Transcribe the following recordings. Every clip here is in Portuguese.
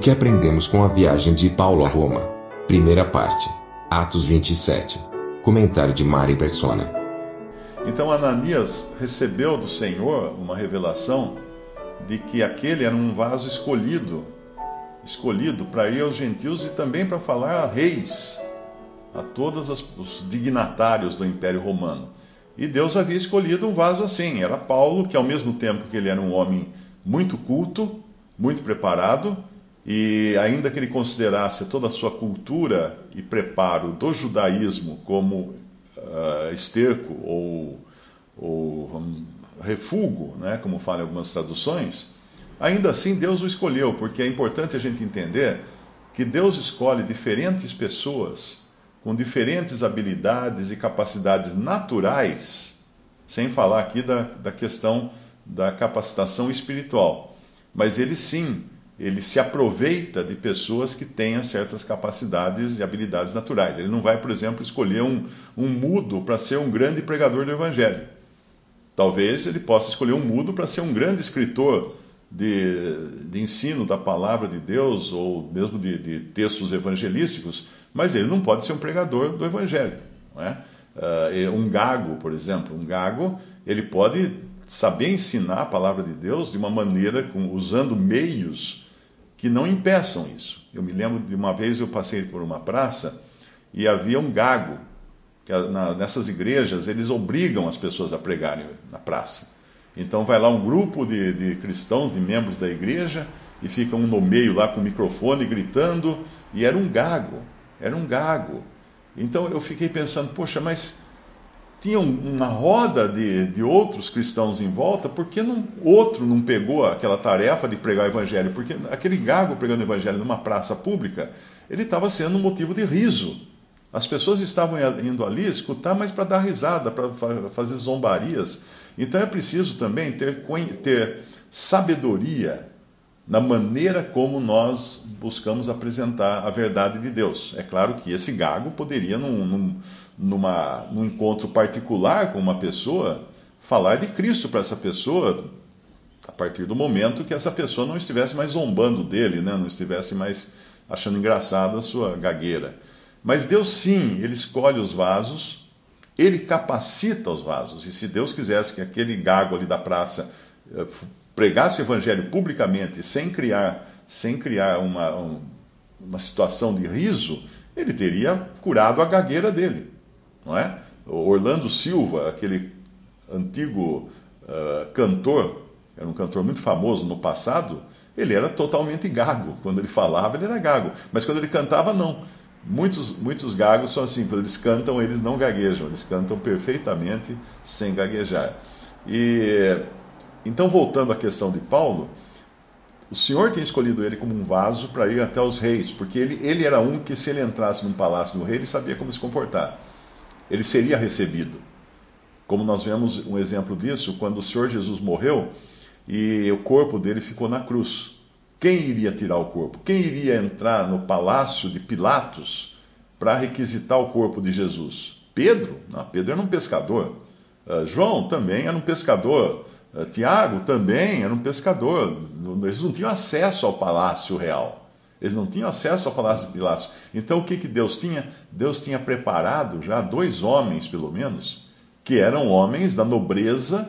Que aprendemos com a viagem de Paulo a Roma? Primeira parte. Atos 27. Comentário de Mari Persona. Então Ananias recebeu do Senhor uma revelação de que aquele era um vaso escolhido, escolhido para ir aos gentios e também para falar a reis, a todos os dignatários do Império Romano. E Deus havia escolhido um vaso assim, era Paulo, que ao mesmo tempo que ele era um homem muito culto, muito preparado, e ainda que ele considerasse toda a sua cultura e preparo do judaísmo como uh, esterco ou, ou um, refúgio, né, como falam algumas traduções, ainda assim Deus o escolheu, porque é importante a gente entender que Deus escolhe diferentes pessoas com diferentes habilidades e capacidades naturais, sem falar aqui da, da questão da capacitação espiritual. Mas ele sim ele se aproveita de pessoas que tenham certas capacidades e habilidades naturais. Ele não vai, por exemplo, escolher um, um mudo para ser um grande pregador do Evangelho. Talvez ele possa escolher um mudo para ser um grande escritor de, de, ensino da palavra de Deus ou mesmo de, de, textos evangelísticos, mas ele não pode ser um pregador do Evangelho. Uh, um gago, por exemplo, um gago, ele pode saber ensinar a palavra de Deus de uma maneira, com, usando meios que não impeçam isso. Eu me lembro de uma vez eu passei por uma praça e havia um gago. Que na, nessas igrejas eles obrigam as pessoas a pregarem na praça. Então vai lá um grupo de, de cristãos, de membros da igreja, e fica um no meio lá com o microfone gritando, e era um gago, era um gago. Então eu fiquei pensando, poxa, mas tinha uma roda de, de outros cristãos em volta, por que não, outro não pegou aquela tarefa de pregar o evangelho? Porque aquele gago pregando o evangelho numa praça pública, ele estava sendo um motivo de riso. As pessoas estavam indo ali escutar, mas para dar risada, para fazer zombarias. Então é preciso também ter, ter sabedoria na maneira como nós buscamos apresentar a verdade de Deus. É claro que esse gago poderia, num numa, num encontro particular com uma pessoa, falar de Cristo para essa pessoa, a partir do momento que essa pessoa não estivesse mais zombando dele, né? não estivesse mais achando engraçada a sua gagueira. Mas Deus sim, Ele escolhe os vasos, Ele capacita os vasos. E se Deus quisesse que aquele gago ali da praça eh, pregasse o evangelho publicamente, sem criar, sem criar uma, um, uma situação de riso, ele teria curado a gagueira dele não é? Orlando Silva, aquele antigo uh, cantor, era um cantor muito famoso no passado, ele era totalmente gago. Quando ele falava, ele era gago. Mas quando ele cantava, não. Muitos, muitos gagos são assim, quando eles cantam, eles não gaguejam, eles cantam perfeitamente sem gaguejar. E então, voltando à questão de Paulo, o Senhor tinha escolhido ele como um vaso para ir até os reis, porque ele, ele era um que, se ele entrasse num palácio do rei, ele sabia como se comportar ele seria recebido. Como nós vemos um exemplo disso quando o Senhor Jesus morreu e o corpo dele ficou na cruz. Quem iria tirar o corpo? Quem iria entrar no palácio de Pilatos para requisitar o corpo de Jesus? Pedro? Não, Pedro era um pescador. Uh, João também era um pescador. Uh, Tiago também era um pescador. Eles não tinham acesso ao palácio real. Eles não tinham acesso ao palácio de Pilatos. Então o que, que Deus tinha? Deus tinha preparado já dois homens, pelo menos, que eram homens da nobreza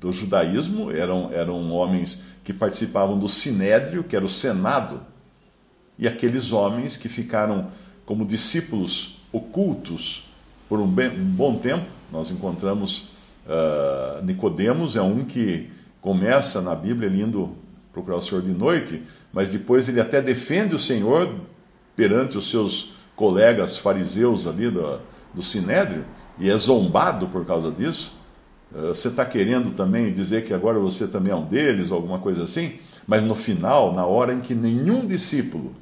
do judaísmo, eram, eram homens que participavam do sinédrio, que era o senado, e aqueles homens que ficaram como discípulos ocultos por um, bem, um bom tempo. Nós encontramos uh, Nicodemos, é um que começa na Bíblia ele indo procurar o Senhor de noite, mas depois ele até defende o Senhor perante os seus colegas fariseus ali do, do Sinédrio, e é zombado por causa disso. Você está querendo também dizer que agora você também é um deles, alguma coisa assim? Mas no final, na hora em que nenhum discípulo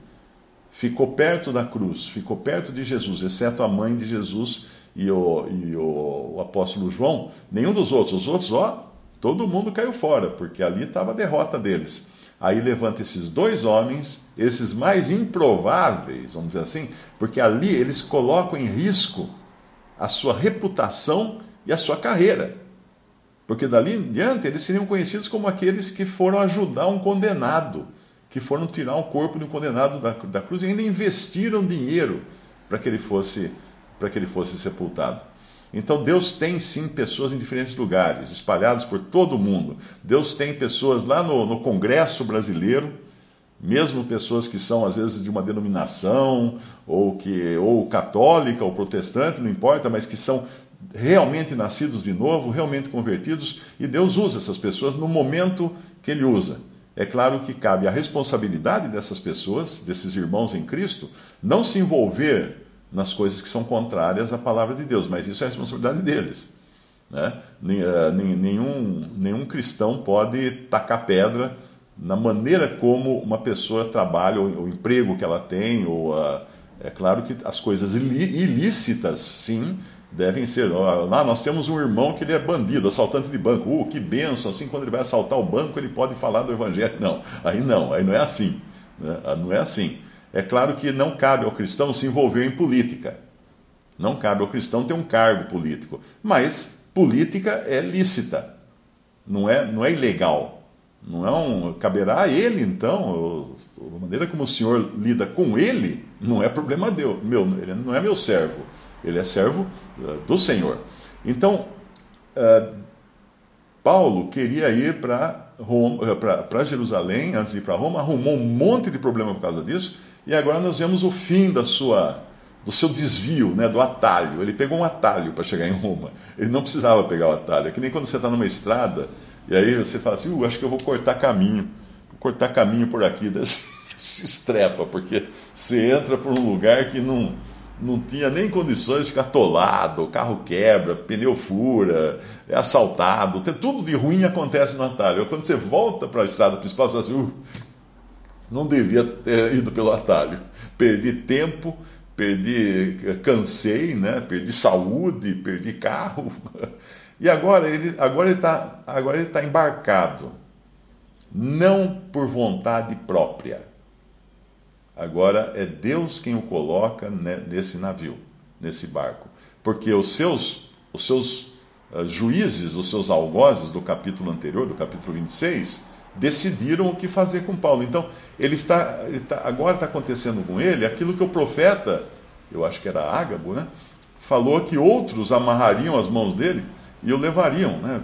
ficou perto da cruz, ficou perto de Jesus, exceto a mãe de Jesus e o, e o, o apóstolo João, nenhum dos outros, os outros, ó, todo mundo caiu fora, porque ali estava a derrota deles. Aí levanta esses dois homens, esses mais improváveis, vamos dizer assim, porque ali eles colocam em risco a sua reputação e a sua carreira. Porque dali em diante eles seriam conhecidos como aqueles que foram ajudar um condenado, que foram tirar o corpo de um condenado da, da cruz e ainda investiram dinheiro para que ele fosse para que ele fosse sepultado. Então Deus tem sim pessoas em diferentes lugares, espalhadas por todo o mundo. Deus tem pessoas lá no, no Congresso brasileiro, mesmo pessoas que são às vezes de uma denominação ou que ou católica ou protestante, não importa, mas que são realmente nascidos de novo, realmente convertidos, e Deus usa essas pessoas no momento que ele usa. É claro que cabe a responsabilidade dessas pessoas, desses irmãos em Cristo, não se envolver nas coisas que são contrárias à palavra de Deus, mas isso é responsabilidade deles. Né? Eh, nenhum, nenhum cristão pode tacar pedra na maneira como uma pessoa trabalha, ou o emprego que ela tem, ou a, é claro que as coisas ilícitas, sim, devem ser. Lá nós temos um irmão que ele é bandido, assaltante de banco. Uh, que benção! Assim, quando ele vai assaltar o banco, ele pode falar do evangelho. Não, aí não, aí não é assim. Né? Não é assim. É claro que não cabe ao cristão se envolver em política. Não cabe ao cristão ter um cargo político. Mas política é lícita, não é, não é ilegal. Não é um. Caberá a ele, então, a maneira como o senhor lida com ele, não é problema meu, ele não é meu servo, ele é servo uh, do Senhor. Então, uh, Paulo queria ir para uh, Jerusalém, antes de ir para Roma, arrumou um monte de problema por causa disso, e agora nós vemos o fim da sua, do seu desvio, né, do atalho. Ele pegou um atalho para chegar em Roma. Ele não precisava pegar o atalho. É que nem quando você está numa estrada e aí você fala assim: uh, acho que eu vou cortar caminho. Vou cortar caminho por aqui. Daí se estrepa, porque você entra por um lugar que não, não tinha nem condições de ficar atolado, o carro quebra, pneu fura, é assaltado, tudo de ruim acontece no atalho. Quando você volta para a estrada principal, você fala assim, uh, não devia ter ido pelo atalho. Perdi tempo, perdi, cansei, né? perdi saúde, perdi carro. E agora ele agora está agora ele tá embarcado, não por vontade própria. Agora é Deus quem o coloca nesse navio, nesse barco, porque os seus os seus uh, juízes, os seus algozes do capítulo anterior, do capítulo 26, decidiram o que fazer com Paulo. Então, ele está, ele está agora está acontecendo com ele aquilo que o profeta, eu acho que era Ágabo, né, falou que outros amarrariam as mãos dele e o levariam, né,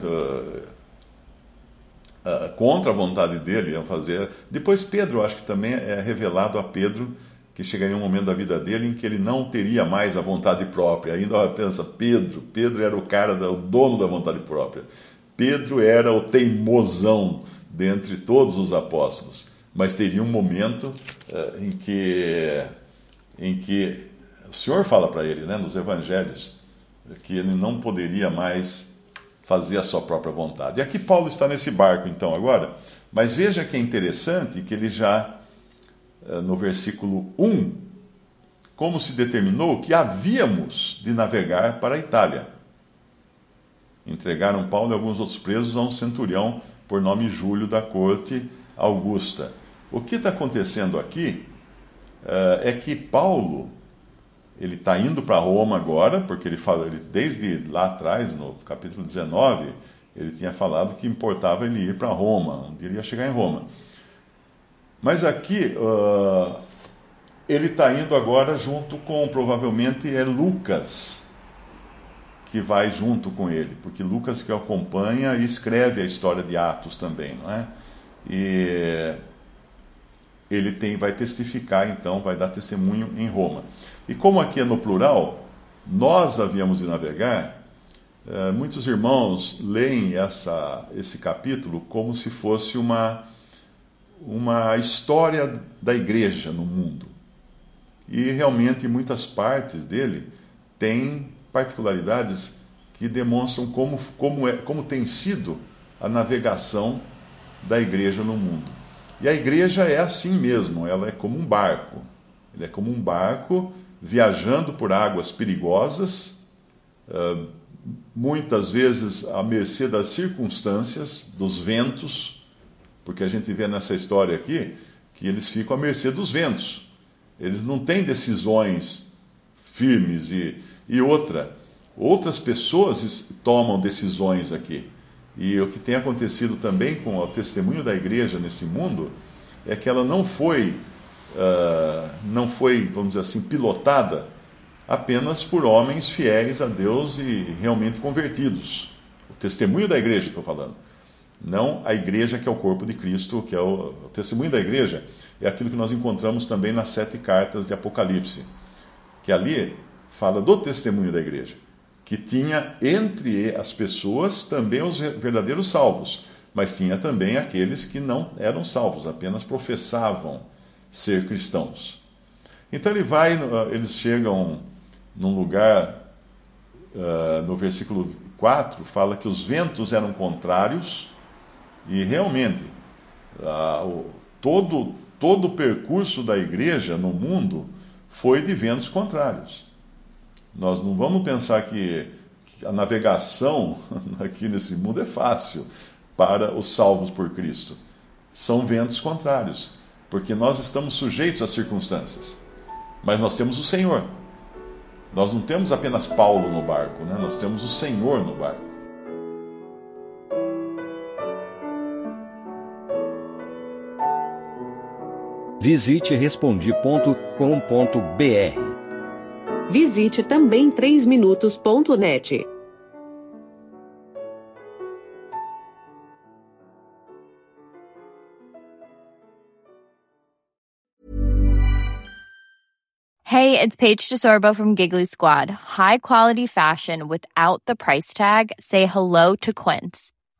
contra a vontade dele, iam fazer. Depois Pedro, acho que também é revelado a Pedro que chegaria um momento da vida dele em que ele não teria mais a vontade própria. Ainda pensa, Pedro, Pedro era o cara, o dono da vontade própria. Pedro era o teimosão dentre todos os apóstolos, mas teria um momento uh, em que em que o Senhor fala para ele, né, nos evangelhos, que ele não poderia mais fazer a sua própria vontade. E aqui Paulo está nesse barco então agora, mas veja que é interessante que ele já uh, no versículo 1 como se determinou que havíamos de navegar para a Itália. Entregaram Paulo e alguns outros presos a um centurião por nome Júlio da corte Augusta. O que está acontecendo aqui uh, é que Paulo ele está indo para Roma agora, porque ele fala, ele, desde lá atrás, no capítulo 19, ele tinha falado que importava ele ir para Roma, dia ele ia chegar em Roma. Mas aqui uh, ele está indo agora junto com, provavelmente, é Lucas, que vai junto com ele, porque Lucas que acompanha e escreve a história de Atos também, não é? E ele tem, vai testificar, então, vai dar testemunho em Roma. E como aqui é no plural, nós havíamos de navegar, eh, muitos irmãos leem essa, esse capítulo como se fosse uma, uma história da igreja no mundo. E realmente muitas partes dele têm particularidades que demonstram como, como, é, como tem sido a navegação da igreja no mundo. E a igreja é assim mesmo, ela é como um barco. Ela é como um barco viajando por águas perigosas, uh, muitas vezes à mercê das circunstâncias, dos ventos, porque a gente vê nessa história aqui que eles ficam à mercê dos ventos. Eles não têm decisões firmes e, e outra, outras pessoas tomam decisões aqui. E o que tem acontecido também com o testemunho da igreja nesse mundo é que ela não foi, uh, não foi, vamos dizer assim, pilotada apenas por homens fiéis a Deus e realmente convertidos. O testemunho da igreja, estou falando. Não a igreja que é o corpo de Cristo, que é o, o testemunho da igreja, é aquilo que nós encontramos também nas sete cartas de Apocalipse, que ali fala do testemunho da igreja que tinha entre as pessoas também os verdadeiros salvos, mas tinha também aqueles que não eram salvos, apenas professavam ser cristãos. Então ele vai, eles chegam num lugar, uh, no versículo 4, fala que os ventos eram contrários, e realmente, uh, o, todo, todo o percurso da igreja no mundo foi de ventos contrários. Nós não vamos pensar que a navegação aqui nesse mundo é fácil para os salvos por Cristo. São ventos contrários, porque nós estamos sujeitos às circunstâncias. Mas nós temos o Senhor. Nós não temos apenas Paulo no barco, né? nós temos o Senhor no barco. Visite respondi.com.br Visite também 3minutos.net. Hey, it's Paige DeSorbo from Giggly Squad. High quality fashion without the price tag. Say hello to Quince.